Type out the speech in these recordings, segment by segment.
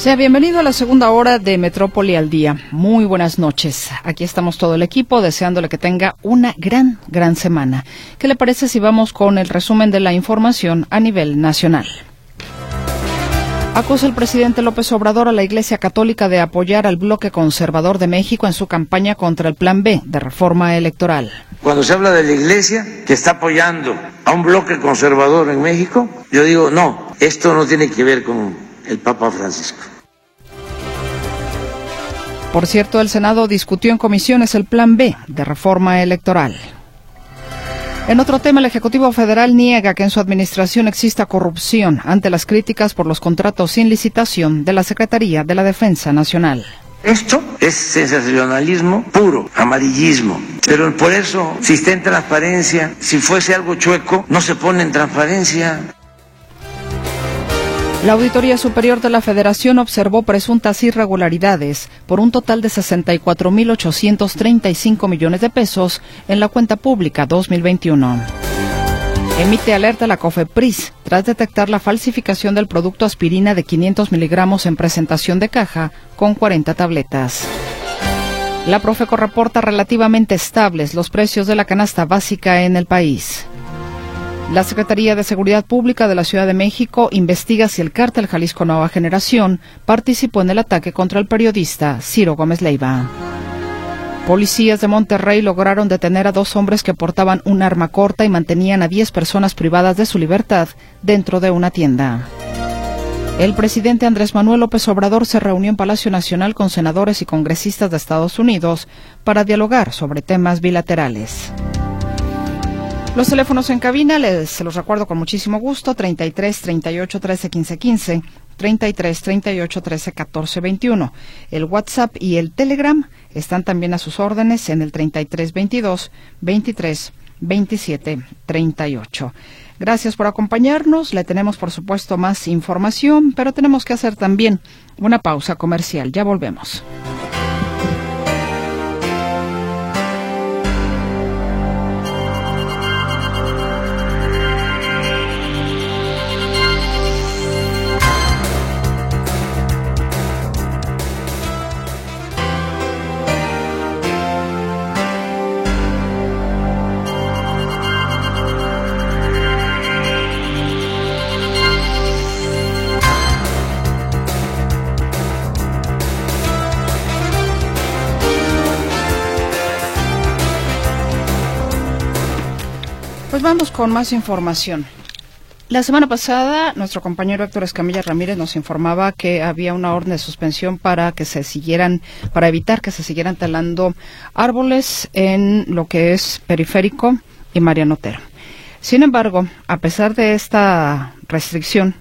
Sea bienvenido a la segunda hora de Metrópoli al Día. Muy buenas noches. Aquí estamos todo el equipo deseándole que tenga una gran, gran semana. ¿Qué le parece si vamos con el resumen de la información a nivel nacional? Acusa el presidente López Obrador a la Iglesia Católica de apoyar al bloque conservador de México en su campaña contra el Plan B de reforma electoral. Cuando se habla de la Iglesia que está apoyando a un bloque conservador en México, yo digo, no, esto no tiene que ver con el Papa Francisco. Por cierto, el Senado discutió en comisiones el Plan B de reforma electoral. En otro tema, el Ejecutivo Federal niega que en su administración exista corrupción ante las críticas por los contratos sin licitación de la Secretaría de la Defensa Nacional. Esto es sensacionalismo puro, amarillismo. Pero por eso, si está en transparencia, si fuese algo chueco, no se pone en transparencia. La Auditoría Superior de la Federación observó presuntas irregularidades por un total de 64.835 millones de pesos en la cuenta pública 2021. Emite alerta la COFEPRIS tras detectar la falsificación del producto aspirina de 500 miligramos en presentación de caja con 40 tabletas. La Profeco reporta relativamente estables los precios de la canasta básica en el país. La Secretaría de Seguridad Pública de la Ciudad de México investiga si el cártel Jalisco Nueva Generación participó en el ataque contra el periodista Ciro Gómez Leiva. Policías de Monterrey lograron detener a dos hombres que portaban un arma corta y mantenían a 10 personas privadas de su libertad dentro de una tienda. El presidente Andrés Manuel López Obrador se reunió en Palacio Nacional con senadores y congresistas de Estados Unidos para dialogar sobre temas bilaterales. Los teléfonos en cabina, les se los recuerdo con muchísimo gusto, 33 38 13 15 15, 33 38 13 14 21. El WhatsApp y el Telegram están también a sus órdenes en el 33 22 23 27 38. Gracias por acompañarnos. Le tenemos, por supuesto, más información, pero tenemos que hacer también una pausa comercial. Ya volvemos. Pues vamos con más información. La semana pasada, nuestro compañero Héctor Escamilla Ramírez nos informaba que había una orden de suspensión para que se siguieran, para evitar que se siguieran talando árboles en lo que es Periférico y Mariano Otero. Sin embargo, a pesar de esta restricción,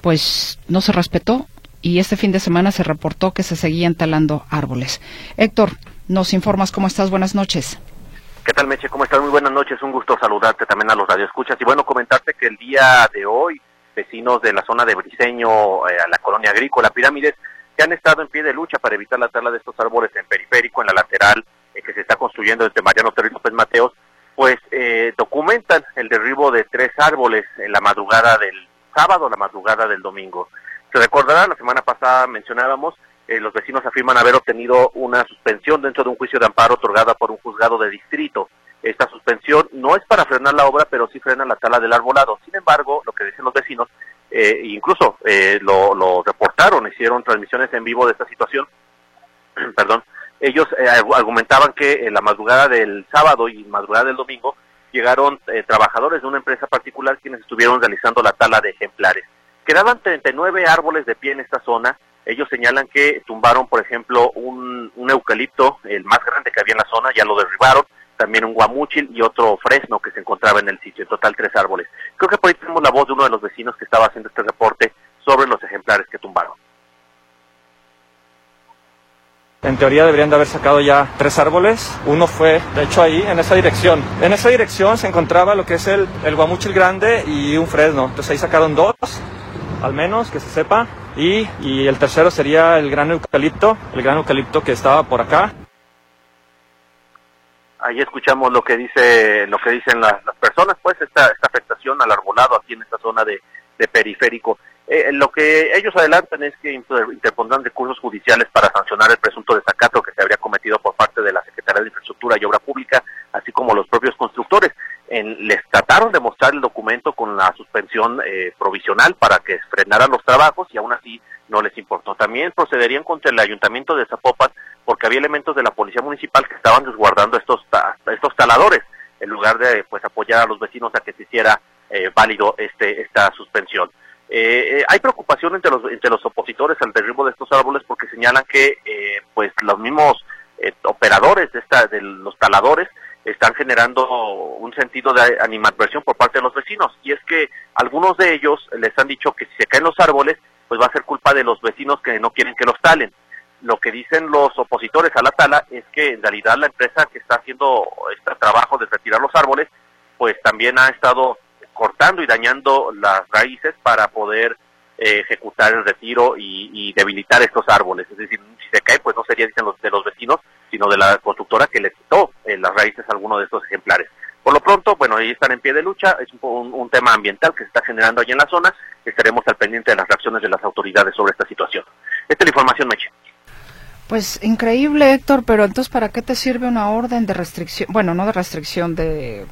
pues no se respetó y este fin de semana se reportó que se seguían talando árboles. Héctor, nos informas cómo estás. Buenas noches. ¿Qué tal, Meche? ¿Cómo estás? Muy buenas noches. Un gusto saludarte también a los radioescuchas. Y bueno, comentarte que el día de hoy, vecinos de la zona de Briseño, eh, a la colonia agrícola Pirámides, que han estado en pie de lucha para evitar la tala de estos árboles en periférico, en la lateral, eh, que se está construyendo entre Mariano Otero y López Mateos, pues eh, documentan el derribo de tres árboles en la madrugada del sábado, la madrugada del domingo. Se recordará, la semana pasada mencionábamos eh, los vecinos afirman haber obtenido una suspensión dentro de un juicio de amparo otorgada por un juzgado de distrito. Esta suspensión no es para frenar la obra, pero sí frena la tala del arbolado. Sin embargo, lo que dicen los vecinos, eh, incluso eh, lo, lo, reportaron, hicieron transmisiones en vivo de esta situación, perdón, ellos eh, argumentaban que en la madrugada del sábado y madrugada del domingo llegaron eh, trabajadores de una empresa particular quienes estuvieron realizando la tala de ejemplares. Quedaban 39 árboles de pie en esta zona, ellos señalan que tumbaron, por ejemplo, un, un, eucalipto, el más grande que había en la zona, ya lo derribaron, también un guamúchil y otro fresno que se encontraba en el sitio, en total tres árboles. Creo que por ahí tenemos la voz de uno de los vecinos que estaba haciendo este reporte sobre los ejemplares que tumbaron. En teoría deberían de haber sacado ya tres árboles. Uno fue, de hecho, ahí, en esa dirección. En esa dirección se encontraba lo que es el, el guamúchil grande y un fresno. Entonces ahí sacaron dos, al menos, que se sepa. Y, y, el tercero sería el gran eucalipto, el gran eucalipto que estaba por acá. Ahí escuchamos lo que dice, lo que dicen las, personas, pues esta, esta, afectación al arbolado aquí en esta zona de, de, periférico. Eh, lo que ellos adelantan es que interpondrán recursos judiciales para sancionar el presunto desacato que se habría cometido por parte de la Secretaría de Infraestructura y Obra Pública, así como los propios constructores. En, les trataron de mostrar el documento con la suspensión eh, provisional para que frenaran los trabajos y aún así no les importó. También procederían contra el ayuntamiento de Zapopan porque había elementos de la policía municipal que estaban desguardando estos, estos taladores en lugar de pues apoyar a los vecinos a que se hiciera eh, válido este esta suspensión. Eh, eh, hay preocupación entre los entre los opositores al derribo de estos árboles porque señalan que eh, pues los mismos operadores de esta de los taladores están generando un sentido de animadversión por parte de los vecinos y es que algunos de ellos les han dicho que si se caen los árboles pues va a ser culpa de los vecinos que no quieren que los talen. Lo que dicen los opositores a la tala es que en realidad la empresa que está haciendo este trabajo de retirar los árboles pues también ha estado cortando y dañando las raíces para poder eh, ejecutar el retiro y, debilitar estos árboles. Es decir, si se cae, pues no sería, dicen los de los vecinos, sino de la constructora que le quitó eh, las raíces a alguno de estos ejemplares. Por lo pronto, bueno, ahí están en pie de lucha, es un, tema ambiental que se está generando allí en la zona, estaremos al pendiente de las reacciones de las autoridades sobre esta situación. Esta es la información, Meche. Pues increíble, Héctor, pero entonces, ¿para qué te sirve una orden de restricción? Bueno, no de restricción, de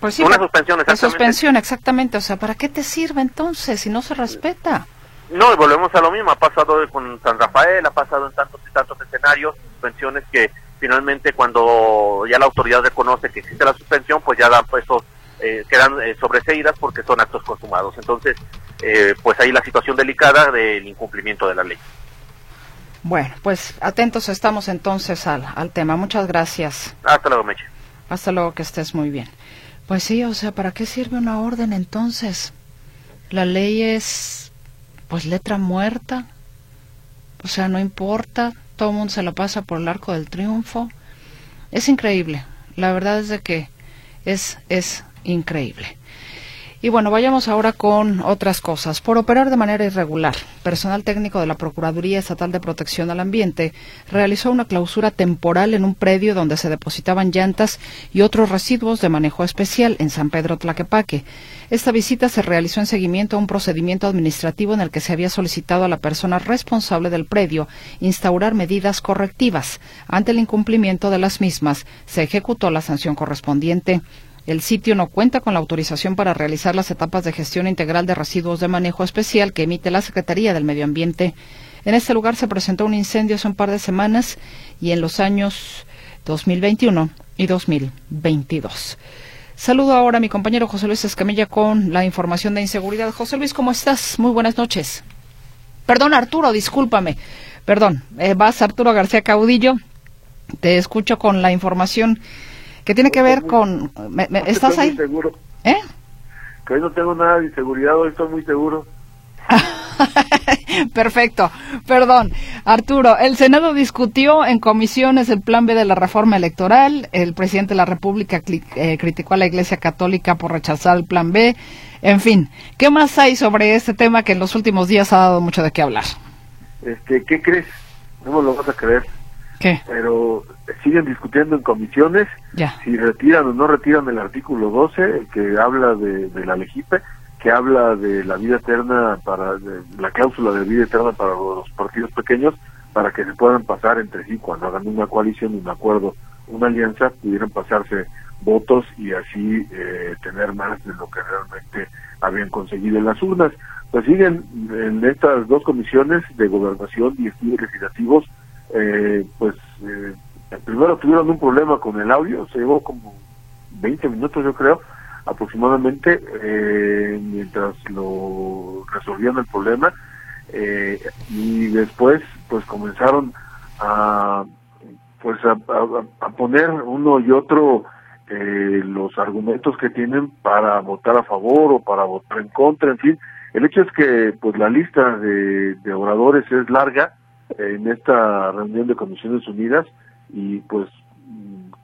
pues una suspensión, exactamente. suspensión, exactamente. O sea, ¿para qué te sirve entonces si no se respeta? No, y volvemos a lo mismo. Ha pasado con San Rafael, ha pasado en tantos y tantos escenarios, suspensiones que finalmente cuando ya la autoridad reconoce que existe la suspensión, pues ya dan puestos, eh, quedan eh, sobreseídas porque son actos consumados. Entonces, eh, pues ahí la situación delicada del incumplimiento de la ley. Bueno, pues atentos estamos entonces al, al tema. Muchas gracias. Hasta luego, Meche. Hasta luego, que estés muy bien. Pues sí, o sea, ¿para qué sirve una orden entonces? La ley es, pues, letra muerta. O sea, no importa, todo el mundo se la pasa por el arco del triunfo. Es increíble, la verdad es de que es, es increíble. Y bueno, vayamos ahora con otras cosas. Por operar de manera irregular, personal técnico de la Procuraduría Estatal de Protección al Ambiente realizó una clausura temporal en un predio donde se depositaban llantas y otros residuos de manejo especial en San Pedro Tlaquepaque. Esta visita se realizó en seguimiento a un procedimiento administrativo en el que se había solicitado a la persona responsable del predio instaurar medidas correctivas. Ante el incumplimiento de las mismas, se ejecutó la sanción correspondiente. El sitio no cuenta con la autorización para realizar las etapas de gestión integral de residuos de manejo especial que emite la Secretaría del Medio Ambiente. En este lugar se presentó un incendio hace un par de semanas y en los años 2021 y 2022. Saludo ahora a mi compañero José Luis Escamilla con la información de inseguridad. José Luis, ¿cómo estás? Muy buenas noches. Perdón, Arturo, discúlpame. Perdón, eh, vas Arturo García Caudillo. Te escucho con la información que tiene que ver con... ¿Estás ahí? Seguro. ¿Eh? Que hoy no tengo nada de inseguridad, hoy estoy muy seguro. Perfecto. Perdón. Arturo, el Senado discutió en comisiones el plan B de la reforma electoral. El presidente de la República eh, criticó a la Iglesia Católica por rechazar el plan B. En fin, ¿qué más hay sobre este tema que en los últimos días ha dado mucho de qué hablar? Este, ¿Qué crees? No me lo vas a creer. ¿Qué? Pero siguen discutiendo en comisiones si retiran o no retiran el artículo 12 que habla de, la legipe, que habla de la vida eterna para la cláusula de vida eterna para los partidos pequeños para que se puedan pasar entre sí cuando hagan una coalición, un acuerdo, una alianza, pudieran pasarse votos y así eh, tener más de lo que realmente habían conseguido en las urnas. Pues siguen en estas dos comisiones de gobernación y estudios legislativos eh, pues eh, primero tuvieron un problema con el audio, se llevó como 20 minutos yo creo aproximadamente eh, mientras lo resolvían el problema eh, y después pues comenzaron a pues a, poner uno y otro los argumentos que tienen para votar a favor o para votar en contra, en fin. El hecho es que pues la lista de oradores es larga, en esta reunión de Comisiones Unidas y pues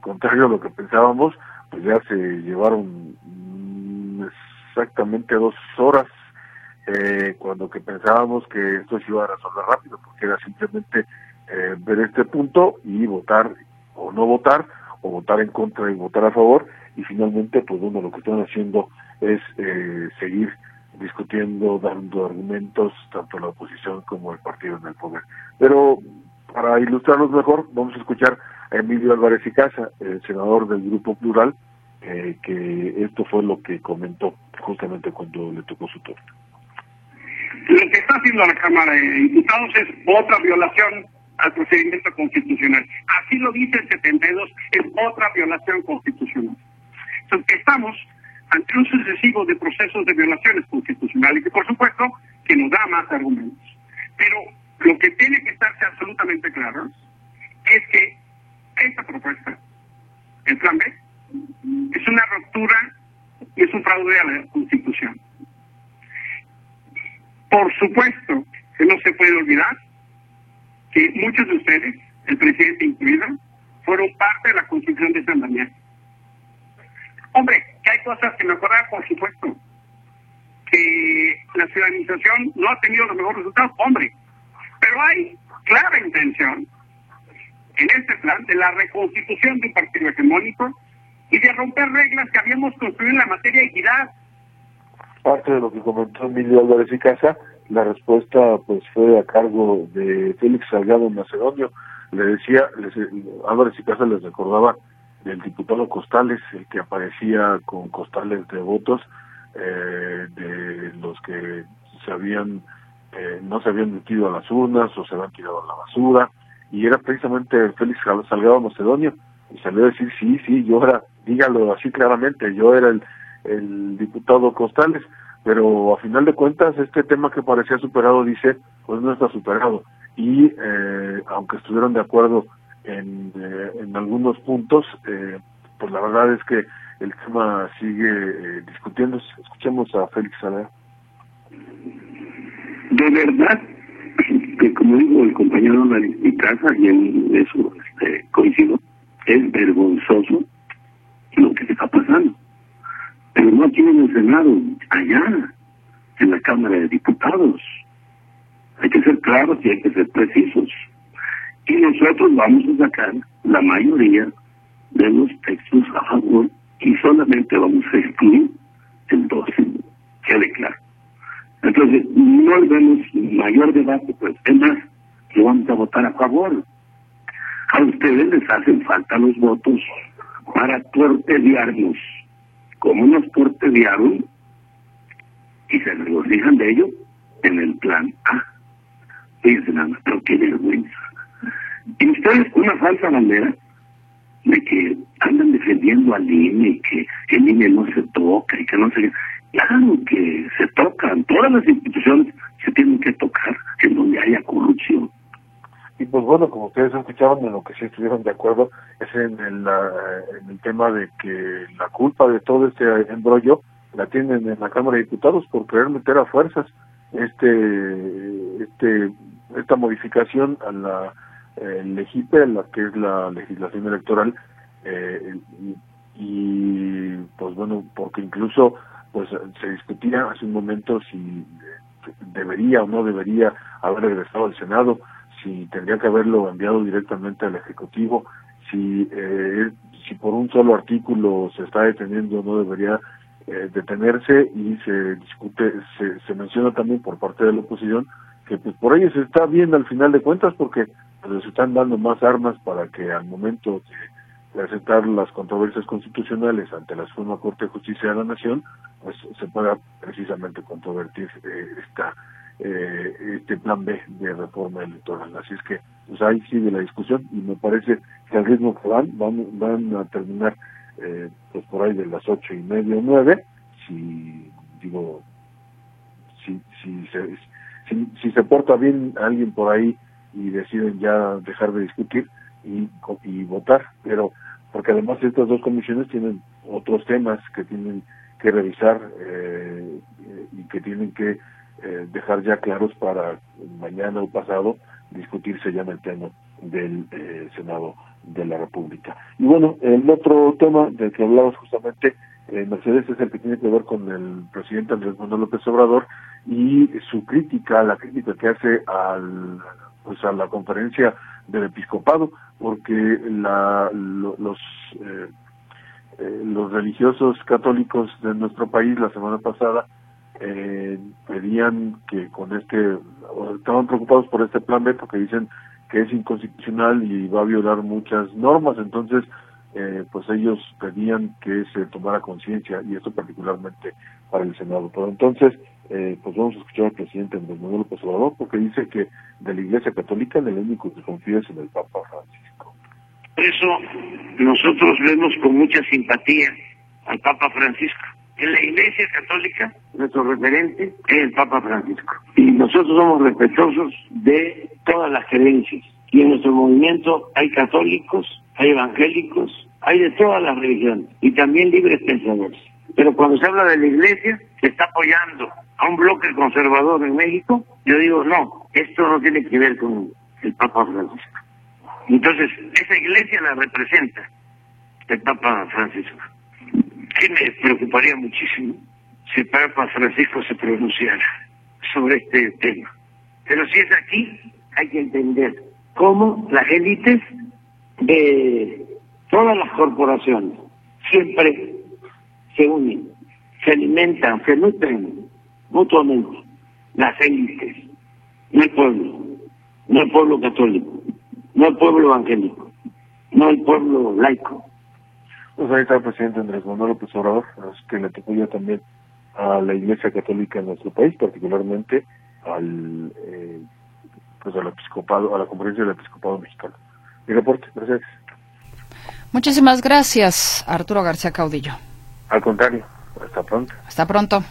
contrario a lo que pensábamos, pues ya se llevaron mm, exactamente dos horas eh, cuando que pensábamos que esto se iba a resolver rápido, porque era simplemente eh, ver este punto y votar o no votar, o votar en contra y votar a favor, y finalmente pues bueno, lo que están haciendo es eh, seguir discutiendo, dando argumentos, tanto la oposición como el partido en el poder. Pero para ilustrarlos mejor, vamos a escuchar a Emilio Álvarez y Casa, el senador del Grupo Plural, eh, que esto fue lo que comentó justamente cuando le tocó su turno. Lo que está haciendo la Cámara de Diputados es otra violación al procedimiento constitucional. Así lo dice el 72, es otra violación constitucional. Entonces, estamos ante un sucesivo de procesos de violaciones constitucionales y por supuesto que nos da más argumentos. Pero lo que tiene que estarse absolutamente claro es que esta propuesta, el plan B, es una ruptura y es un fraude a la Constitución. Por supuesto que no se puede olvidar que muchos de ustedes, el presidente incluido, fueron parte de la construcción de San Daniel. Hombre, que hay cosas que mejorar, por supuesto. Que la ciudadanización no ha tenido los mejores resultados, hombre. Pero hay clara intención en este plan de la reconstitución de un partido hegemónico y de romper reglas que habíamos construido en la materia de equidad. Parte de lo que comentó Emilio Álvarez y Casa, la respuesta pues fue a cargo de Félix Salgado Macedonio. Le decía, les, Álvarez y Casa les recordaba del diputado Costales, el que aparecía con costales de votos eh, de los que se habían eh, no se habían metido a las urnas o se habían tirado a la basura y era precisamente Félix Salgado Macedonio y salió a decir sí, sí, yo era, dígalo así claramente, yo era el, el diputado Costales, pero a final de cuentas este tema que parecía superado dice, pues no está superado y eh, aunque estuvieron de acuerdo en, eh, en algunos puntos, eh, pues la verdad es que el tema sigue eh, discutiendo. Escuchemos a Félix Salgado. De verdad, que como digo el compañero casa, y en eso este, coincido, es vergonzoso lo que está pasando. Pero no aquí en el Senado, allá, en la Cámara de Diputados. Hay que ser claros y hay que ser precisos. Y nosotros vamos a sacar la mayoría de los textos a favor y solamente vamos a excluir el 12. Quede claro. Entonces, no vemos mayor debate, pues es más, lo vamos a votar a favor. A ustedes les hacen falta los votos para torpedearnos. ¿Cómo nos torpedearon? Y se regocijan de ello en el plan A. Fíjense nada pero qué vergüenza. Y ustedes una falsa bandera de que andan defendiendo al INE y que el INE no se toca y que no se... Claro que se tocan, todas las instituciones se tienen que tocar en donde haya corrupción. Y pues bueno, como ustedes escuchaban, en lo que sí estuvieron de acuerdo es en el, en el tema de que la culpa de todo este embrollo la tienen en la Cámara de Diputados por querer meter a fuerzas este este esta modificación a la el LEGIPE, la que es la legislación electoral, eh, y, pues bueno, porque incluso pues se discutía hace un momento si debería o no debería haber regresado al Senado, si tendría que haberlo enviado directamente al Ejecutivo, si eh, si por un solo artículo se está deteniendo no debería eh, detenerse y se discute, se, se menciona también por parte de la oposición que pues por ello se está bien al final de cuentas porque les están dando más armas para que al momento de, aceptar las controversias constitucionales ante la Suprema Corte de Justicia de la Nación, pues se pueda precisamente controvertir eh, esta eh, este plan B de reforma electoral. Así es que pues ahí sigue la discusión y me parece que al ritmo que van, van, van a terminar eh, pues por ahí de las ocho y media o nueve, si digo, si, si se, si, si se porta bien alguien por ahí y deciden ya dejar de discutir y, y votar, pero porque además estas dos comisiones tienen otros temas que tienen que revisar eh, y que tienen que eh, dejar ya claros para mañana o pasado discutirse ya en el pleno del eh, Senado de la República. Y bueno, el otro tema del que hablamos justamente, eh, Mercedes, es el que tiene que ver con el presidente Andrés Manuel López Obrador y su crítica, la crítica que hace al pues a la conferencia del episcopado porque la, los eh, eh, los religiosos católicos de nuestro país la semana pasada eh, pedían que con este, estaban preocupados por este plan B porque dicen que es inconstitucional y va a violar muchas normas, entonces eh, pues ellos pedían que se tomara conciencia y esto particularmente para el Senado. Pero entonces, eh, pues vamos a escuchar al presidente Andrés Manuel López porque dice que de la Iglesia Católica el único que confía es en el Papa Francisco. Por eso nosotros vemos con mucha simpatía al Papa Francisco. En la Iglesia Católica, nuestro referente es el Papa Francisco. Y nosotros somos respetuosos de todas las creencias. Y en nuestro movimiento hay católicos, hay evangélicos, hay de todas las religiones y también libres pensadores. Pero cuando se habla de la iglesia, se está apoyando a un bloque conservador en México, yo digo, no, esto no tiene que ver con el Papa Francisco. Entonces, esa iglesia la representa el Papa Francisco. Que me preocuparía muchísimo si el Papa Francisco se pronunciara sobre este tema. Pero si es aquí, hay que entender cómo las élites de todas las corporaciones siempre se unen, se alimentan, se nutren mutuamente, las élites, no el pueblo, no el pueblo católico, no el pueblo evangélico, no el pueblo laico. Pues ahí está el presidente Andrés Manuel López Obrador, que le apoya también a la Iglesia Católica en nuestro país, particularmente al eh, pues al episcopado, a la conferencia del episcopado mexicano. Mi reporte, gracias. Muchísimas gracias, Arturo García Caudillo. Al contrario, hasta pronto. Hasta pronto.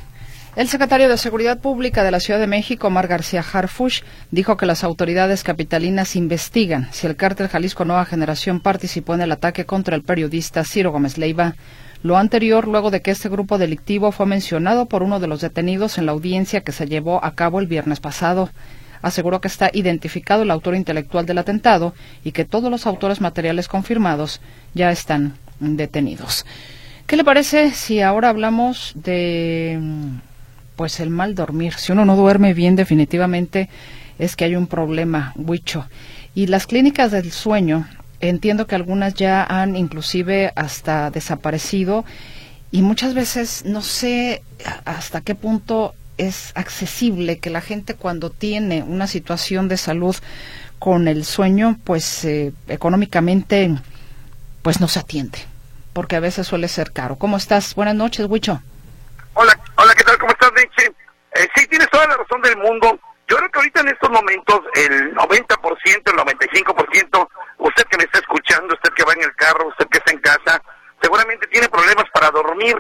El secretario de Seguridad Pública de la Ciudad de México, Omar García Harfush, dijo que las autoridades capitalinas investigan si el cártel Jalisco Nueva Generación participó en el ataque contra el periodista Ciro Gómez Leiva. Lo anterior luego de que este grupo delictivo fue mencionado por uno de los detenidos en la audiencia que se llevó a cabo el viernes pasado aseguró que está identificado el autor intelectual del atentado y que todos los autores materiales confirmados ya están detenidos. ¿Qué le parece si ahora hablamos de pues el mal dormir? Si uno no duerme bien definitivamente es que hay un problema, Huicho. Y las clínicas del sueño, entiendo que algunas ya han inclusive hasta desaparecido y muchas veces no sé hasta qué punto es accesible, que la gente cuando tiene una situación de salud con el sueño, pues eh, económicamente, pues no se atiende, porque a veces suele ser caro. ¿Cómo estás? Buenas noches, Huicho. Hola, hola, ¿qué tal? ¿Cómo estás, Nietzsche? Eh, sí, tienes toda la razón del mundo. Yo creo que ahorita en estos momentos el 90%, el 95%, usted que me está escuchando, usted que va en el carro, usted que está en casa, seguramente tiene problemas para dormir,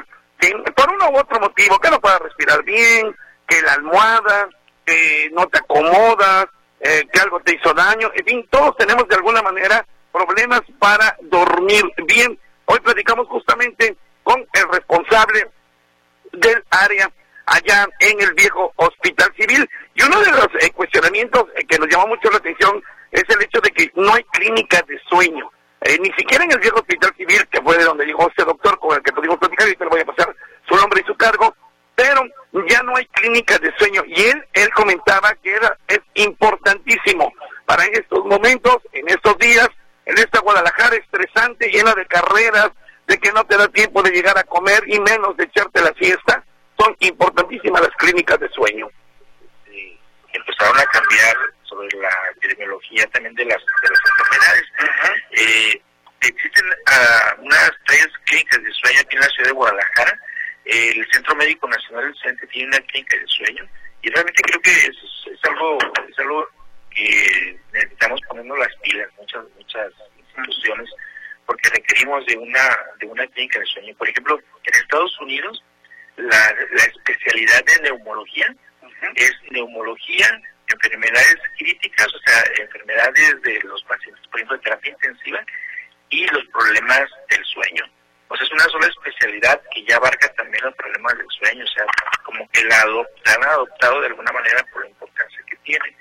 por uno u otro motivo, que no pueda respirar bien, que la almohada, que no te acomodas, eh, que algo te hizo daño, en fin, todos tenemos de alguna manera problemas para dormir bien. Hoy platicamos justamente con el responsable del área allá en el viejo hospital civil y uno de los eh, cuestionamientos eh, que nos llamó mucho la atención es el hecho de que no hay clínicas de sueño. ni siquiera en el viejo hospital civil, que fue de donde llegó este doctor con el que pudimos platicar, y te lo voy a pasar su nombre y su cargo, pero ya no hay clínicas de sueño y él él comentaba que era es importantísimo para estos momentos, en estos días, en esta Guadalajara estresante, llena de carreras, de que no te da tiempo de llegar a comer y menos de echarte la fiesta, son importantísimas las clínicas de sueño. Sí, empezaron a cambiar sobre la epidemiología también de las, de las enfermedades. Eh, existen uh, unas tres clínicas de sueño aquí en la ciudad de Guadalajara el Centro Médico Nacional del Centro tiene una clínica de sueño y realmente creo que es, es algo es algo que necesitamos ponernos las pilas muchas muchas instituciones porque requerimos de una de una clínica de sueño. Por ejemplo en Estados Unidos la, la especialidad de neumología es neumología enfermedades críticas o sea enfermedades de los pacientes por ejemplo de terapia intensiva y los problemas del sueño. Pues es una sola especialidad que ya abarca también los problemas del sueño, o sea, como que la, han adoptado de alguna manera por la importancia que tiene.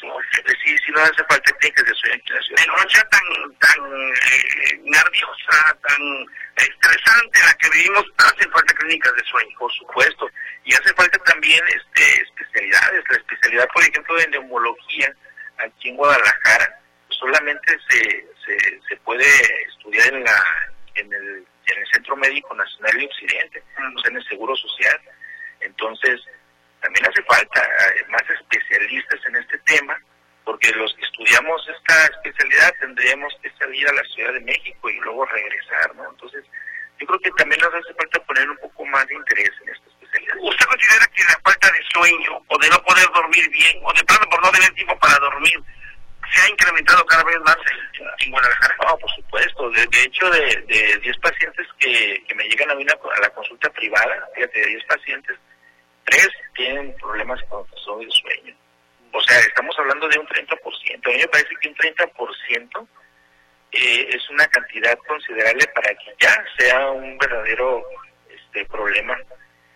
Sí, sí, no hace falta técnicas de sueño en noche tan, tan eh, nerviosa, tan estresante la que vivimos, hacen falta clínicas de sueño. Por supuesto. Y hace falta también este, especialidades. La especialidad, por ejemplo, de neumología aquí en Guadalajara, solamente se, se, se puede estudiar en la en el en el Centro Médico Nacional de Occidente, o sea, en el Seguro Social. Entonces, también hace falta eh, más especialistas en este tema, porque los que estudiamos esta especialidad tendríamos que salir a la Ciudad de México y luego regresar, ¿no? Entonces, yo creo que también nos hace falta poner un poco más de interés en esta especialidad. ¿Usted considera que la falta de sueño o de no poder dormir bien o de plano por no tener tiempo para dormir se ha incrementado cada vez más en, Guadalajara? No, por supuesto. De, hecho, de, de 10 pacientes que, que me llegan a mí a la consulta privada, fíjate, de 10 pacientes, tres tienen problemas con el sueño. O sea, estamos hablando de un 30%. A mí me parece que un 30% eh, es una cantidad considerable para que ya sea un verdadero este problema.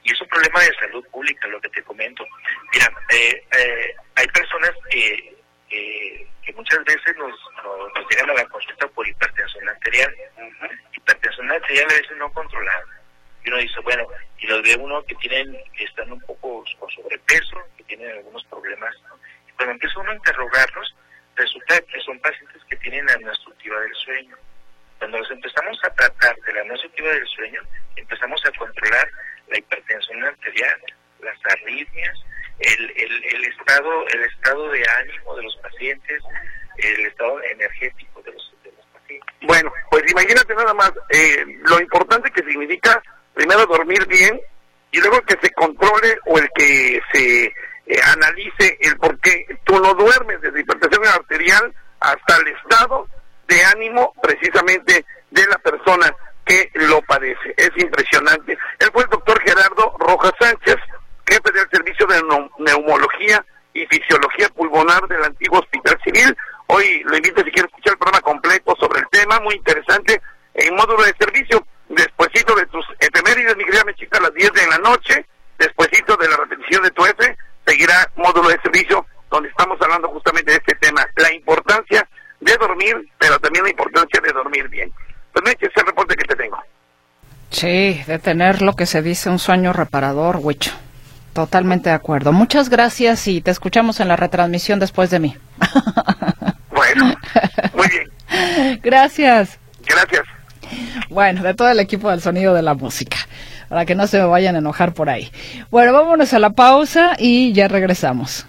Y es un problema de salud pública, lo que te comento. Mira, eh, eh, hay personas que, que muchas veces nos, nos, llegan a la consulta por hipertensión arterial. Hipertensión arterial a veces no controlada y uno dice, bueno, y los ve uno que tienen, que están un poco con sobrepeso, que tienen algunos problemas, y cuando empieza uno a interrogarlos, resulta que son pacientes que tienen la obstructiva del sueño. Cuando los empezamos a tratar de la obstructiva del sueño, empezamos a controlar la hipertensión arterial, las arritmias, el, el, el estado el estado de ánimo de los pacientes, el estado energético de los, de los pacientes. Bueno, pues imagínate nada más eh, lo importante que significa primero dormir bien y luego que se controle o el que se eh, analice el por qué tú no duermes desde hipertensión arterial hasta el estado de ánimo precisamente de la persona que lo padece. Es impresionante. Él fue el doctor Gerardo Rojas Sánchez, jefe del Servicio de Neumología y Fisiología Pulmonar del antiguo Hospital Civil. Hoy lo invito si quiere escuchar el programa completo sobre el tema, muy interesante, en módulo de servicio despuesito de tus efemérides, mi querida Mechita, a las 10 de la noche, despuesito de la repetición de tu F, seguirá módulo de servicio donde estamos hablando justamente de este tema, la importancia de dormir, pero también la importancia de dormir bien. Pues Meche, ese reporte que te tengo. Sí, de tener lo que se dice un sueño reparador, Huicho. Totalmente de acuerdo. Muchas gracias y te escuchamos en la retransmisión después de mí. Bueno, muy bien. Gracias. Gracias. Bueno, de todo el equipo del sonido de la música, para que no se me vayan a enojar por ahí. Bueno, vámonos a la pausa y ya regresamos.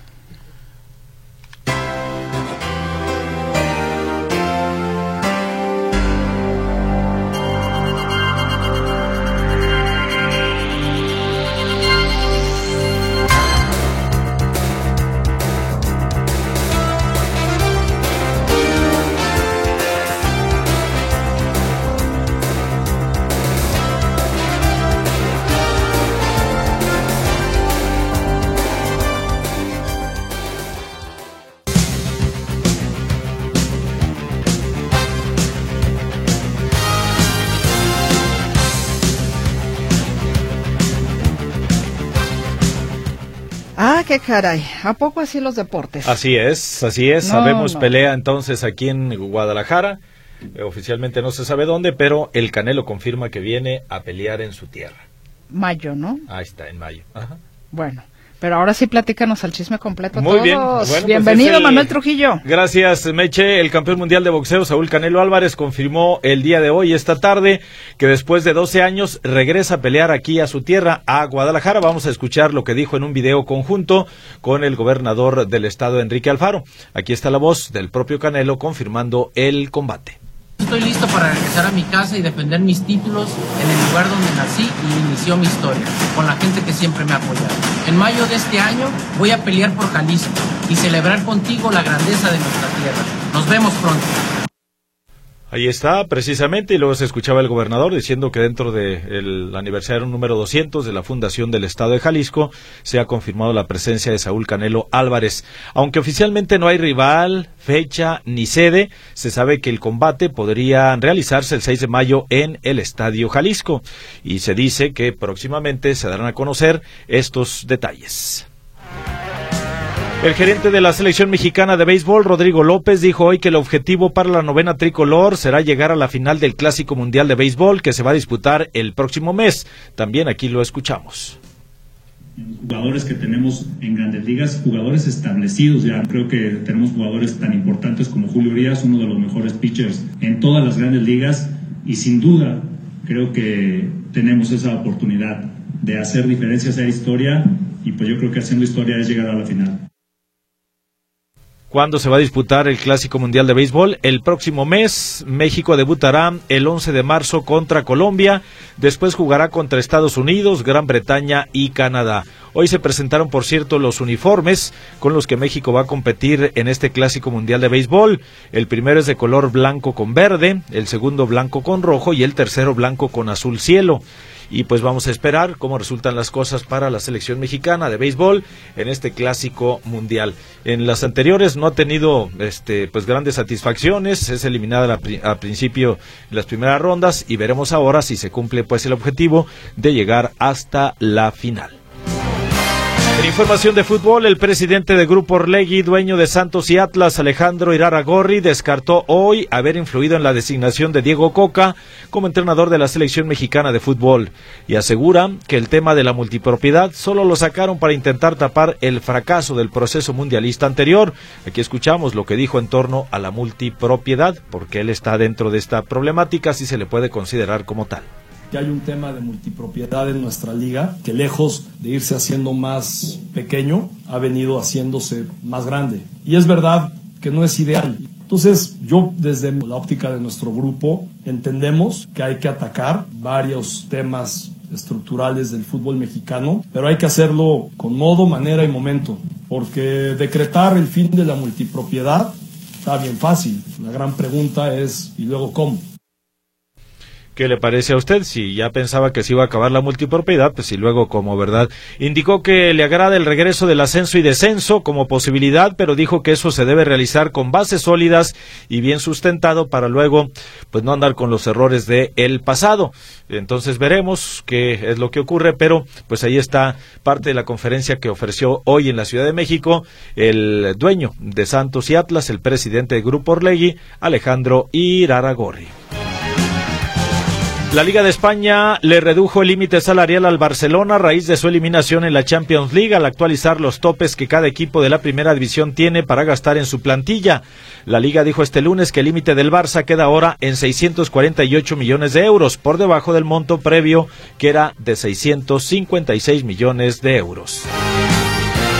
Caray. ¿A poco así los deportes? Así es, así es. Sabemos pelea entonces aquí en Guadalajara. Eh, oficialmente no se sabe dónde, pero el Canelo confirma que viene a pelear en su tierra. Mayo, ¿no? Ahí está, en mayo. Ajá. Bueno, pero ahora sí platícanos el chisme completo. Muy bien. Pues Bienvenido, Manuel Trujillo. Gracias, Meche. El campeón mundial de boxeo, Saúl Canelo Álvarez, confirmó el día de hoy, esta tarde, que después de 12 años regresa a pelear aquí a su tierra, a Guadalajara. Vamos a escuchar lo que dijo en un video conjunto con el gobernador del estado, Enrique Alfaro. Aquí está la voz del propio Canelo confirmando el combate. Estoy listo para regresar a mi casa y defender mis títulos en el lugar donde nací y inició mi historia, con la gente que siempre me ha apoyado. En mayo de este año voy a pelear por Jalisco y celebrar contigo la grandeza de nuestra tierra. Nos vemos pronto. Ahí está, precisamente, y luego se escuchaba el gobernador diciendo que dentro del aniversario número 200 de la fundación del Estado de Jalisco se ha confirmado la presencia de Saúl Canelo Álvarez. Aunque oficialmente no hay rival, fecha ni sede, se sabe que el combate podría realizarse el 6 de mayo en el Estadio Jalisco y se dice que próximamente se darán a conocer estos detalles. El gerente de la selección mexicana de béisbol, Rodrigo López, dijo hoy que el objetivo para la novena tricolor será llegar a la final del Clásico Mundial de Béisbol que se va a disputar el próximo mes. También aquí lo escuchamos. Jugadores que tenemos en grandes ligas, jugadores establecidos ya. Creo que tenemos jugadores tan importantes como Julio Urias, uno de los mejores pitchers en todas las grandes ligas. Y sin duda, creo que tenemos esa oportunidad de hacer diferencias a la historia y pues yo creo que haciendo historia es llegar a la final. ¿Cuándo se va a disputar el Clásico Mundial de Béisbol? El próximo mes, México debutará el 11 de marzo contra Colombia, después jugará contra Estados Unidos, Gran Bretaña y Canadá. Hoy se presentaron, por cierto, los uniformes con los que México va a competir en este Clásico Mundial de Béisbol. El primero es de color blanco con verde, el segundo blanco con rojo y el tercero blanco con azul cielo y pues vamos a esperar cómo resultan las cosas para la selección mexicana de béisbol en este clásico mundial. En las anteriores no ha tenido este pues grandes satisfacciones, es eliminada al principio en las primeras rondas y veremos ahora si se cumple pues el objetivo de llegar hasta la final. En información de fútbol, el presidente de Grupo Orlegui, dueño de Santos y Atlas, Alejandro Iraragorri, descartó hoy haber influido en la designación de Diego Coca como entrenador de la selección mexicana de fútbol y asegura que el tema de la multipropiedad solo lo sacaron para intentar tapar el fracaso del proceso mundialista anterior. Aquí escuchamos lo que dijo en torno a la multipropiedad, porque él está dentro de esta problemática, si se le puede considerar como tal que hay un tema de multipropiedad en nuestra liga que lejos de irse haciendo más pequeño, ha venido haciéndose más grande. Y es verdad que no es ideal. Entonces, yo desde la óptica de nuestro grupo entendemos que hay que atacar varios temas estructurales del fútbol mexicano, pero hay que hacerlo con modo, manera y momento, porque decretar el fin de la multipropiedad está bien fácil. La gran pregunta es, ¿y luego cómo? ¿Qué le parece a usted? Si ya pensaba que se iba a acabar la multipropiedad, pues y luego como verdad. Indicó que le agrada el regreso del ascenso y descenso como posibilidad, pero dijo que eso se debe realizar con bases sólidas y bien sustentado para luego pues no andar con los errores de el pasado. Entonces veremos qué es lo que ocurre, pero pues ahí está parte de la conferencia que ofreció hoy en la Ciudad de México el dueño de Santos y Atlas, el presidente del Grupo Orlegui, Alejandro Iraragorri. La Liga de España le redujo el límite salarial al Barcelona a raíz de su eliminación en la Champions League al actualizar los topes que cada equipo de la primera división tiene para gastar en su plantilla. La Liga dijo este lunes que el límite del Barça queda ahora en 648 millones de euros, por debajo del monto previo que era de 656 millones de euros.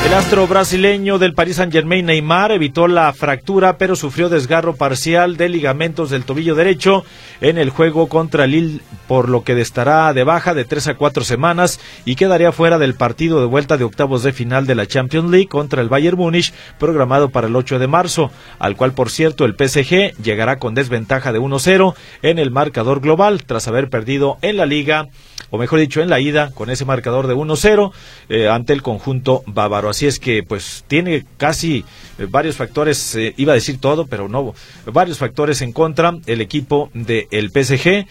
El astro brasileño del Paris Saint-Germain Neymar evitó la fractura, pero sufrió desgarro parcial de ligamentos del tobillo derecho en el juego contra Lille, por lo que estará de baja de tres a cuatro semanas y quedaría fuera del partido de vuelta de octavos de final de la Champions League contra el Bayern Múnich, programado para el 8 de marzo, al cual, por cierto, el PSG llegará con desventaja de 1-0 en el marcador global, tras haber perdido en la liga, o mejor dicho, en la ida, con ese marcador de 1-0 eh, ante el conjunto bávaro. Así es que pues tiene casi eh, varios factores, eh, iba a decir todo, pero no, varios factores en contra el equipo del el PSG.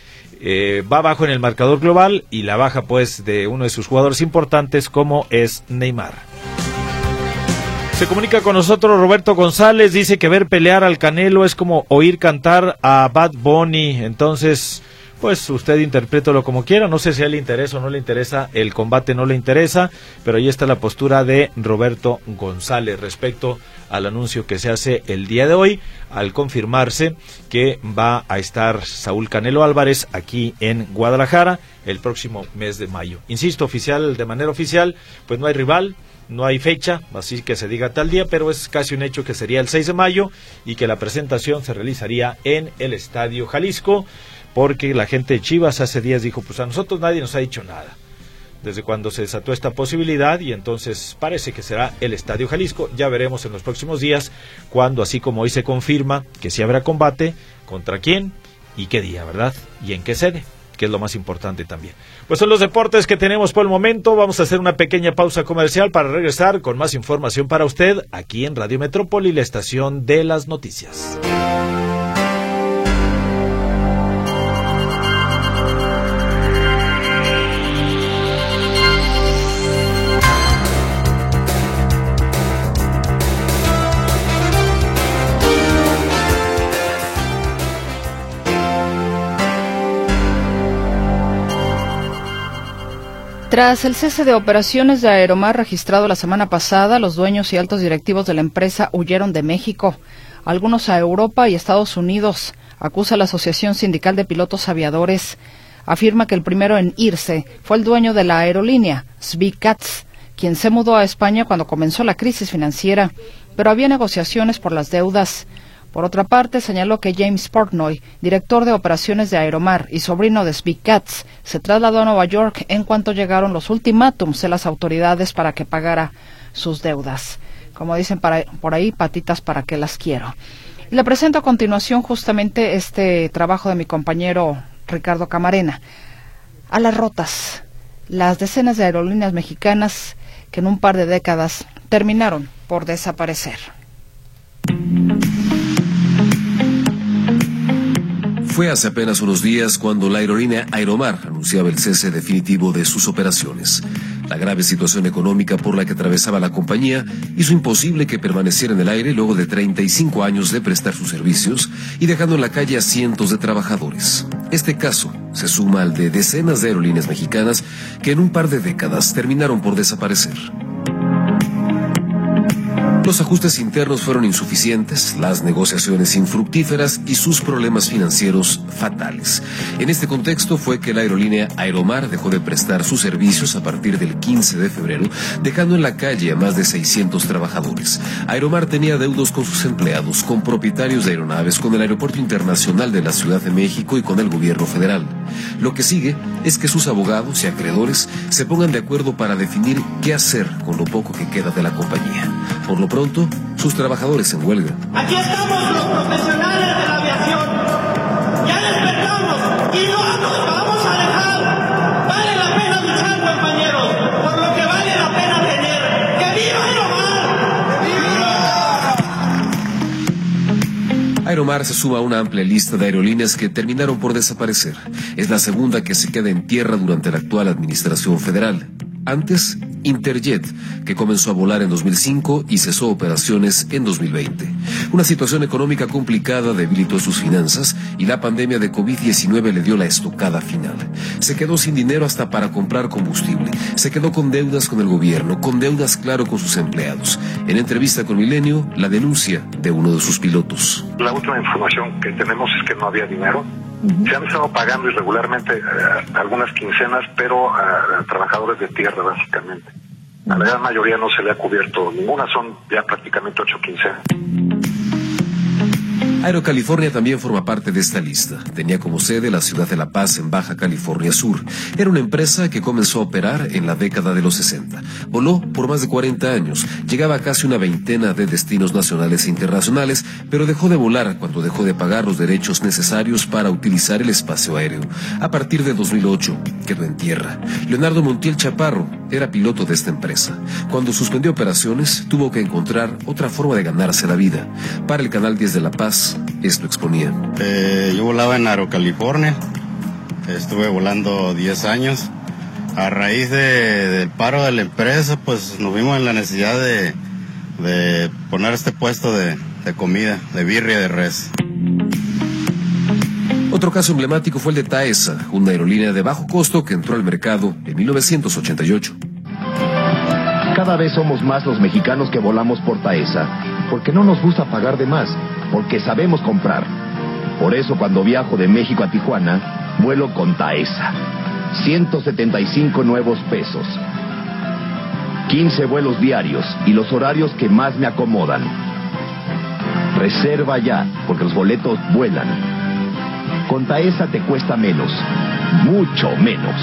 Va abajo en el marcador global y la baja pues de uno de sus jugadores importantes como es Neymar. Se comunica con nosotros Roberto González, dice que ver pelear al Canelo es como oír cantar a Bad Bunny, entonces pues usted interprételo como quiera. No sé si a él le interesa o no le interesa, el combate no le interesa, pero ahí está la postura de Roberto González respecto al anuncio que se hace el día de hoy al confirmarse que va a estar Saúl Canelo Álvarez aquí en Guadalajara el próximo mes de mayo. Insisto, oficial, de manera oficial, pues no hay rival, no hay fecha, así que se diga tal día, pero es casi un hecho que sería el 6 de mayo y que la presentación se realizaría en el Estadio Jalisco porque la gente de Chivas hace días dijo, pues a nosotros nadie nos ha dicho nada. Desde cuando se desató esta posibilidad y entonces parece que será el Estadio Jalisco. Ya veremos en los próximos días cuando, así como hoy se confirma que sí habrá combate, contra quién y qué día, ¿verdad? Y en qué sede que es lo más importante también. Pues son los deportes que tenemos por el momento. Vamos a hacer una pequeña pausa comercial para regresar con más información para usted aquí en Radio Metrópoli, la estación de las noticias. Tras el cese de operaciones de Aeromar registrado la semana pasada, los dueños y altos directivos de la empresa huyeron de México, algunos a Europa y Estados Unidos. Acusa la Asociación Sindical de Pilotos Aviadores. Afirma que el primero en irse fue el dueño de la aerolínea, Svi Katz, quien se mudó a España cuando comenzó la crisis financiera, pero había negociaciones por las deudas. Por otra parte, señaló que James Portnoy, director de operaciones de Aeromar y sobrino de Speak Cats, se trasladó a Nueva York en cuanto llegaron los ultimátums de las autoridades para que pagara sus deudas. Como dicen por ahí, patitas para que las quiero. Y le presento a continuación justamente este trabajo de mi compañero Ricardo Camarena. A las rotas, las decenas de aerolíneas mexicanas que en un par de décadas terminaron por desaparecer. Fue hace apenas unos días cuando la aerolínea Aeromar anunciaba el cese definitivo de sus operaciones. La grave situación económica por la que atravesaba la compañía hizo imposible que permaneciera en el aire luego de 35 años de prestar sus servicios y dejando en la calle a cientos de trabajadores. Este caso se suma al de decenas de aerolíneas mexicanas que en un par de décadas terminaron por desaparecer. Los ajustes internos fueron insuficientes, las negociaciones infructíferas y sus problemas financieros fatales. En este contexto fue que la aerolínea Aeromar dejó de prestar sus servicios a partir del 15 de febrero, dejando en la calle a más de 600 trabajadores. Aeromar tenía deudos con sus empleados, con propietarios de aeronaves, con el Aeropuerto Internacional de la Ciudad de México y con el gobierno federal. Lo que sigue es que sus abogados y acreedores se pongan de acuerdo para definir qué hacer con lo poco que queda de la compañía. Por lo pronto, sus trabajadores en huelga. Aquí estamos los profesionales de la aviación. Ya despertamos y no nos vamos a dejar. Vale la pena luchar, compañeros, por lo que vale la pena tener. ¡Que viva Aeromar! ¡Viva! Aeromar se suma a una amplia lista de aerolíneas que terminaron por desaparecer. Es la segunda que se queda en tierra durante la actual administración federal. Antes, Interjet, que comenzó a volar en 2005 y cesó operaciones en 2020. Una situación económica complicada debilitó sus finanzas y la pandemia de COVID-19 le dio la estocada final. Se quedó sin dinero hasta para comprar combustible. Se quedó con deudas con el gobierno, con deudas, claro, con sus empleados. En entrevista con Milenio, la denuncia de uno de sus pilotos. La última información que tenemos es que no había dinero se han estado pagando irregularmente eh, algunas quincenas, pero a, trabajadores de tierra, básicamente. A la gran mayoría no se le ha cubierto ninguna, son ya prácticamente ocho quincenas. Aerocalifornia también forma parte de esta lista. Tenía como sede la ciudad de La Paz en Baja California Sur. Era una empresa que comenzó a operar en la década de los 60. Voló por más de 40 años. Llegaba a casi una veintena de destinos nacionales e internacionales, pero dejó de volar cuando dejó de pagar los derechos necesarios para utilizar el espacio aéreo. A partir de 2008 quedó en tierra. Leonardo Montiel Chaparro era piloto de esta empresa. Cuando suspendió operaciones, tuvo que encontrar otra forma de ganarse la vida. Para el Canal 10 de La Paz, esto exponía. Eh, yo volaba en Aerocalifornia, estuve volando 10 años. A raíz del paro de la empresa, pues nos vimos en la necesidad de, poner este puesto de, de comida, de birria de res. Otro caso emblemático fue el de Taesa, una aerolínea de bajo costo que entró al mercado en 1988. Cada vez somos más los mexicanos que volamos por Taesa, porque no nos gusta pagar de más porque sabemos comprar. Por eso cuando viajo de México a Tijuana, vuelo con Taesa. 175 nuevos pesos. 15 vuelos diarios y los horarios que más me acomodan. Reserva ya, porque los boletos vuelan. Con Taesa te cuesta menos, mucho menos.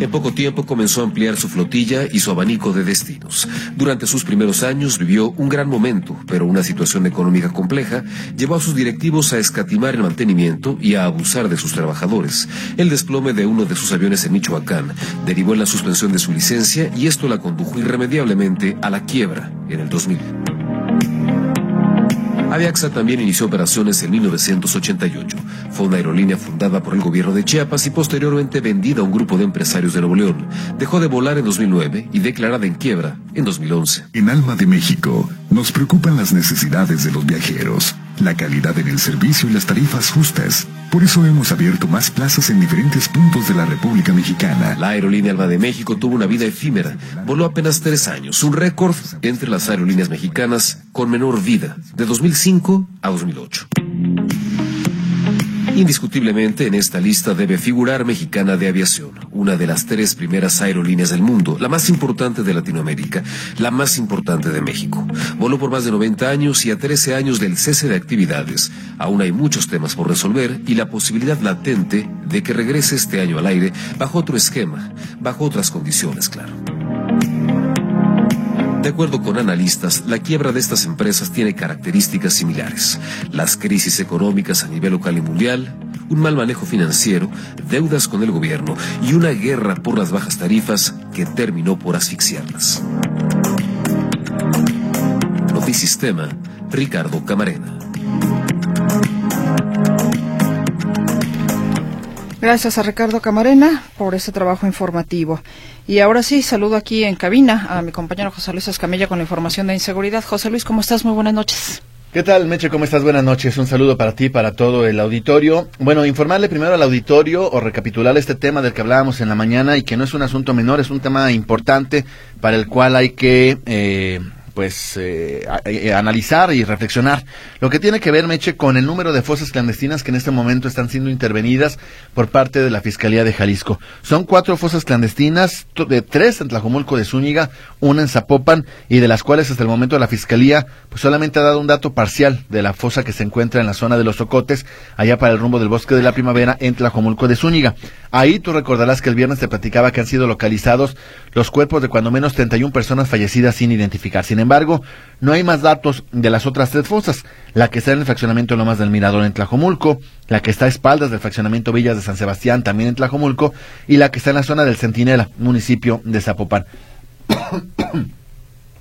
En poco tiempo comenzó a ampliar su flotilla y su abanico de destinos. Durante sus primeros años vivió un gran momento, pero una situación económica compleja llevó a sus directivos a escatimar el mantenimiento y a abusar de sus trabajadores. El desplome de uno de sus aviones en Michoacán derivó en la suspensión de su licencia y esto la condujo irremediablemente a la quiebra en el 2000. Aviaxa también inició operaciones en 1988. Fue una aerolínea fundada por el gobierno de Chiapas y posteriormente vendida a un grupo de empresarios de Nuevo León. Dejó de volar en 2009 y declarada en quiebra en 2011. En Alma de México nos preocupan las necesidades de los viajeros, la calidad en el servicio y las tarifas justas. Por eso hemos abierto más plazas en diferentes puntos de la República Mexicana. La aerolínea Alba de México tuvo una vida efímera. Voló apenas tres años, un récord entre las aerolíneas mexicanas con menor vida, de 2005 a 2008. Indiscutiblemente en esta lista debe figurar Mexicana de Aviación, una de las tres primeras aerolíneas del mundo, la más importante de Latinoamérica, la más importante de México. Voló por más de 90 años y a 13 años del cese de actividades. Aún hay muchos temas por resolver y la posibilidad latente de que regrese este año al aire bajo otro esquema, bajo otras condiciones, claro. De acuerdo con analistas, la quiebra de estas empresas tiene características similares. Las crisis económicas a nivel local y mundial, un mal manejo financiero, deudas con el gobierno y una guerra por las bajas tarifas que terminó por asfixiarlas. Notisistema, Ricardo Camarena. Gracias a Ricardo Camarena por ese trabajo informativo. Y ahora sí, saludo aquí en cabina a mi compañero José Luis Escamilla con la información de inseguridad. José Luis, ¿cómo estás? Muy buenas noches. ¿Qué tal, Meche? ¿Cómo estás? Buenas noches. Un saludo para ti, para todo el auditorio. Bueno, informarle primero al auditorio o recapitular este tema del que hablábamos en la mañana y que no es un asunto menor, es un tema importante para el cual hay que eh, pues eh, eh, analizar y reflexionar. Lo que tiene que ver, Meche, con el número de fosas clandestinas que en este momento están siendo intervenidas por parte de la Fiscalía de Jalisco. Son cuatro fosas clandestinas, de tres en Tlajomulco de Zúñiga, una en Zapopan, y de las cuales hasta el momento la Fiscalía pues solamente ha dado un dato parcial de la fosa que se encuentra en la zona de los Ocotes, allá para el rumbo del Bosque de la Primavera, en Tlajomulco de Zúñiga. Ahí tú recordarás que el viernes te platicaba que han sido localizados los cuerpos de cuando menos 31 personas fallecidas sin identificar. Sin embargo, no hay más datos de las otras tres fosas. La que está en el fraccionamiento Lomas del Mirador en Tlajomulco, la que está a espaldas del fraccionamiento Villas de San Sebastián también en Tlajomulco y la que está en la zona del Centinela, municipio de Zapopan.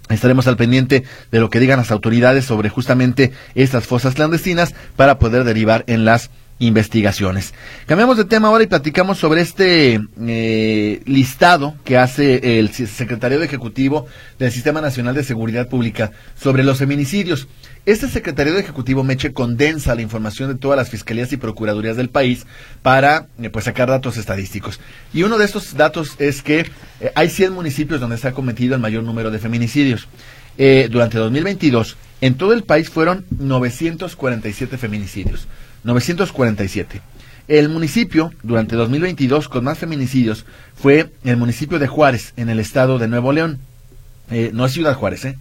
Estaremos al pendiente de lo que digan las autoridades sobre justamente estas fosas clandestinas para poder derivar en las investigaciones. Cambiamos de tema ahora y platicamos sobre este eh, listado que hace el secretario ejecutivo del Sistema Nacional de Seguridad Pública sobre los feminicidios. Este secretario ejecutivo Meche condensa la información de todas las fiscalías y procuradurías del país para eh, pues sacar datos estadísticos. Y uno de estos datos es que eh, hay 100 municipios donde se ha cometido el mayor número de feminicidios. durante 2022 en todo el país fueron 947 feminicidios. 947. El municipio, durante 2022, con más feminicidios, fue el municipio de Juárez, en el estado de Nuevo León. Eh, no es Ciudad Juárez, ¿eh?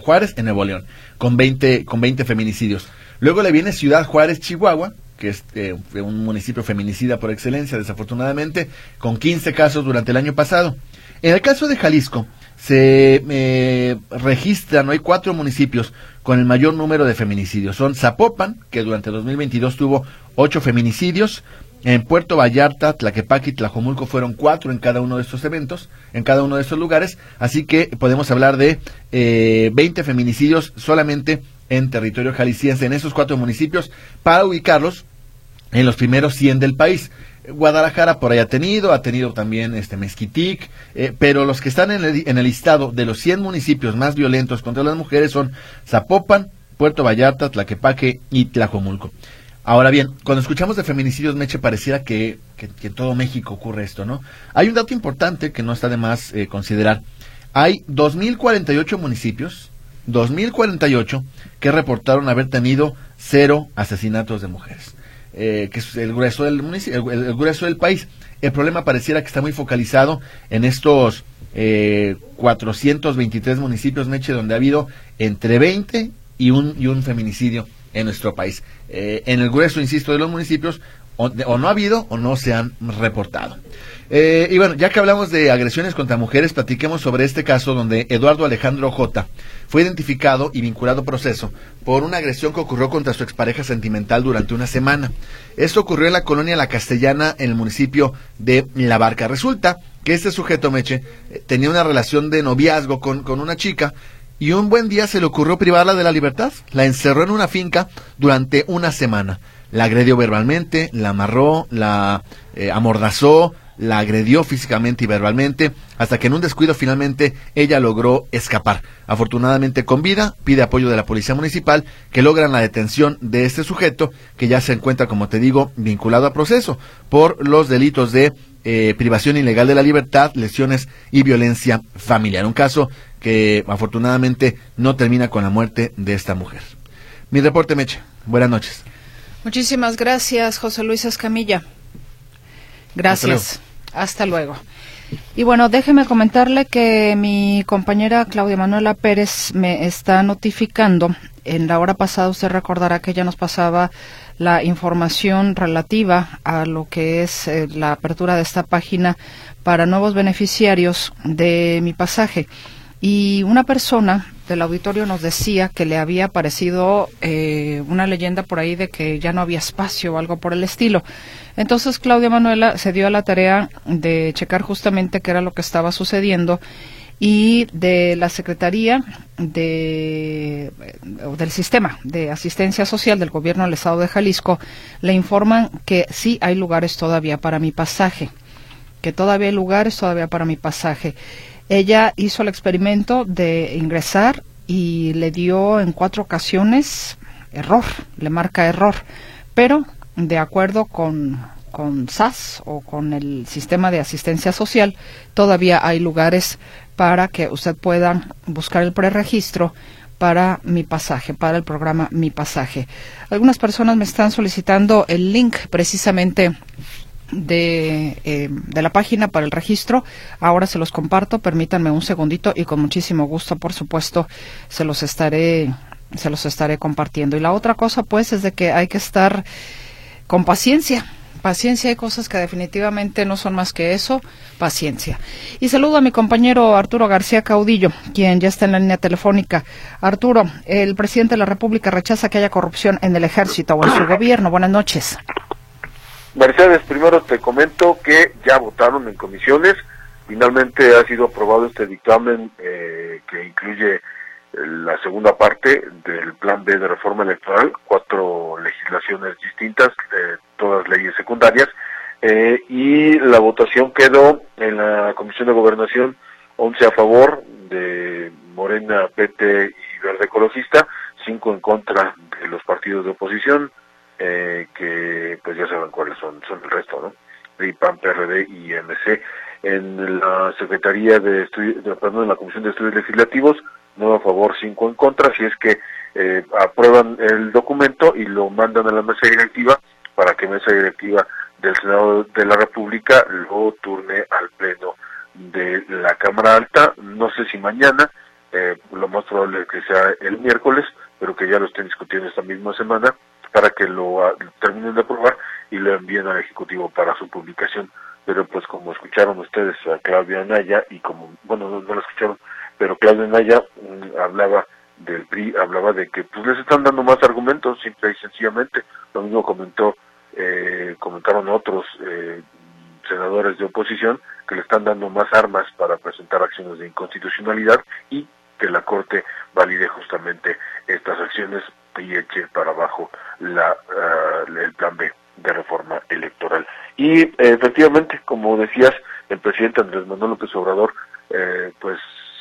Juárez en Nuevo León, con 20, con 20 feminicidios. Luego le viene Ciudad Juárez, Chihuahua, que es eh, un municipio feminicida por excelencia, desafortunadamente, con 15 casos durante el año pasado. En el caso de Jalisco, se eh, registran, hay cuatro municipios con el mayor número de feminicidios. Son Zapopan, que durante 2022 tuvo ocho feminicidios. En Puerto Vallarta, Tlaquepaque y Tlajomulco fueron cuatro en cada uno de estos eventos, en cada uno de estos lugares. Así que podemos hablar de eh, 20 feminicidios solamente en territorio jalisciense, en esos cuatro municipios, para ubicarlos en los primeros 100 del país. Guadalajara por ahí ha tenido, ha tenido también este Mezquitic, eh, pero los que están en el, listado de los 100 municipios más violentos contra las mujeres son Zapopan, Puerto Vallarta, Tlaquepaque y Tlajomulco. Ahora bien, cuando escuchamos de feminicidios, Meche, pareciera que, que, en todo México ocurre esto, ¿no? Hay un dato importante que no está de más eh, considerar. Hay 2.048 municipios, 2.048, que reportaron haber tenido cero asesinatos de mujeres. Eh, que es el grueso del municipio, el, grueso del país. El problema pareciera que está muy focalizado en estos eh, 423 municipios, Meche, donde ha habido entre 20 y un, y un feminicidio en nuestro país. Eh, en el grueso, insisto, de los municipios, o, no ha habido o no se han reportado. Eh, y bueno, ya que hablamos de agresiones contra mujeres, platiquemos sobre este caso donde Eduardo Alejandro J fue identificado y vinculado a proceso por una agresión que ocurrió contra su expareja sentimental durante una semana. Esto ocurrió en la colonia La Castellana, en el municipio de La Barca. Resulta que este sujeto, Meche, eh, tenía una relación de noviazgo con, con una chica y un buen día se le ocurrió privarla de la libertad. La encerró en una finca durante una semana. La agredió verbalmente, la amarró, la eh, amordazó, la agredió físicamente y verbalmente, hasta que en un descuido finalmente ella logró escapar. Afortunadamente con vida, pide apoyo de la Policía Municipal, que logran la detención de este sujeto, que ya se encuentra, como te digo, vinculado a proceso por los delitos de eh, privación ilegal de la libertad, lesiones y violencia familiar. Un caso que afortunadamente no termina con la muerte de esta mujer. Mi reporte, Meche. Buenas noches. Muchísimas gracias, José Luis Escamilla. Gracias. Hasta luego. Y bueno, déjeme comentarle que mi compañera Claudia Manuela Pérez me está notificando. En la hora pasada usted recordará que ella nos pasaba la información relativa a lo que es eh, la apertura de esta página para nuevos beneficiarios de mi pasaje. Y una persona del auditorio nos decía que le había parecido eh, una leyenda por ahí de que ya no había espacio o algo por el estilo. Entonces Claudia Manuela se dio a la tarea de checar justamente qué era lo que estaba sucediendo y de la Secretaría de, del Sistema de Asistencia Social del Gobierno del Estado de Jalisco le informan que sí hay lugares todavía para mi pasaje, que todavía hay lugares todavía para mi pasaje. Ella hizo el experimento de ingresar y le dio en cuatro ocasiones error, le marca error, pero de acuerdo con, con SAS o con el sistema de asistencia social, todavía hay lugares para que usted pueda buscar el preregistro para mi pasaje, para el programa Mi Pasaje. Algunas personas me están solicitando el link precisamente de, eh, de, la página para el registro. Ahora se los comparto, permítanme un segundito y con muchísimo gusto, por supuesto, se los estaré, se los estaré compartiendo. Y la otra cosa, pues, es de que hay que estar con paciencia. Paciencia, hay cosas que definitivamente no son más que eso, paciencia. Y saludo a mi compañero Arturo García Caudillo, quien ya está en la línea telefónica. Arturo, el presidente de la República rechaza que haya corrupción en el ejército o en su gobierno. Buenas noches. Mercedes, primero te comento que ya votaron en comisiones. Finalmente ha sido aprobado este dictamen eh, que incluye eh, la segunda parte del plan B de reforma electoral, cuatro legislaciones distintas, eh, todas leyes secundarias, y la votación quedó en la Comisión de Gobernación 11 a favor de Morena, PT y Verde Ecologista, 5 en contra de los partidos de oposición, eh, que pues ya saben cuáles son, son el resto, ¿no? PRI, PAN, PRD y MC. En la Secretaría de Estudios, perdón, en la Comisión de Estudios Legislativos, no a favor, cinco en contra, si es que eh, aprueban el documento y lo mandan a la mesa directiva para que mesa directiva del Senado de la República lo turne al Pleno de la Cámara Alta, no sé si mañana, eh, lo más probable es que sea el miércoles, pero que ya lo estén discutiendo esta misma semana, para que lo ah, terminen de aprobar y lo envíen al Ejecutivo para su publicación. Pero pues como escucharon ustedes a Claudia Naya y como, bueno, no, lo escucharon, pero Claudia Naya mm, hablaba del PRI, hablaba de que pues les están dando más argumentos, simple y sencillamente. Lo mismo comentó, eh, comentaron otros eh, senadores de oposición que le están dando más armas para presentar acciones de inconstitucionalidad y que la Corte valide justamente estas acciones y eche para abajo la, ah, el plan B de reforma electoral. Y efectivamente, como decías, el presidente Andrés Manuel López Obrador eh, pues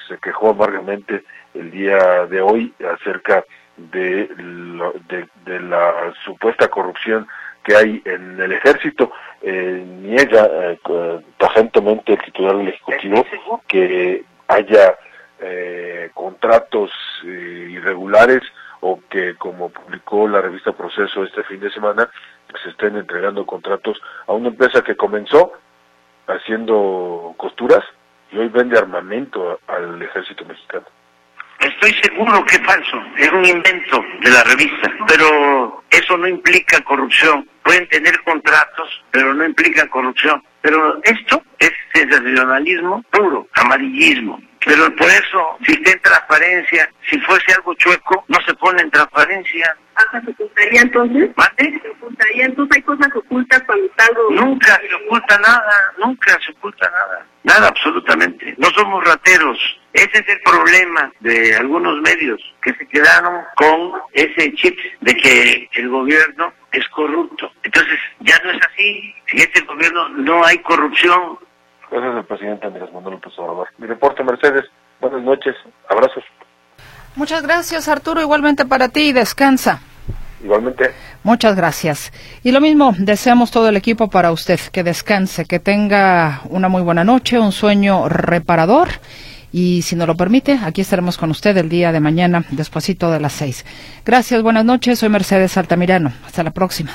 se quejó amargamente el día de hoy acerca de, de, la supuesta corrupción que hay en el ejército. Eh, niega eh, tajantemente el titular del Ejecutivo que haya eh, contratos irregulares o que, como publicó la revista Proceso este fin de semana, se estén entregando contratos a una empresa que comenzó haciendo costuras y hoy vende armamento al ejército mexicano. Estoy seguro que es falso, es un invento de la revista, pero eso no implica corrupción. Pueden tener contratos, pero no implica corrupción. Pero esto es sensacionalismo puro, amarillismo. Pero por eso, si está en transparencia, si fuese algo chueco, no se pone en transparencia. ¿Hasta se ocultaría entonces? ¿Mate? ¿Se ocultaría? Entonces hay cosas ocultas cuando está algo... Nunca se oculta nada, nunca se oculta nada. Nada, absolutamente. No somos rateros. Ese es el problema de algunos medios que se quedaron con ese chip de que el gobierno es corrupto. Entonces, ya no es así. En este gobierno no hay corrupción, Gracias al presidente Andrés Manuel López Obrador. Mi reporte, Mercedes. Buenas noches. Abrazos. Muchas gracias, Arturo. Igualmente para ti. Descansa. Igualmente. Muchas gracias. Y lo mismo, deseamos todo el equipo para usted. Que descanse, que tenga una muy buena noche, un sueño reparador. Y si nos lo permite, aquí estaremos con usted el día de mañana, despuesito de las seis. Gracias, buenas noches. Soy Mercedes Altamirano. Hasta la próxima.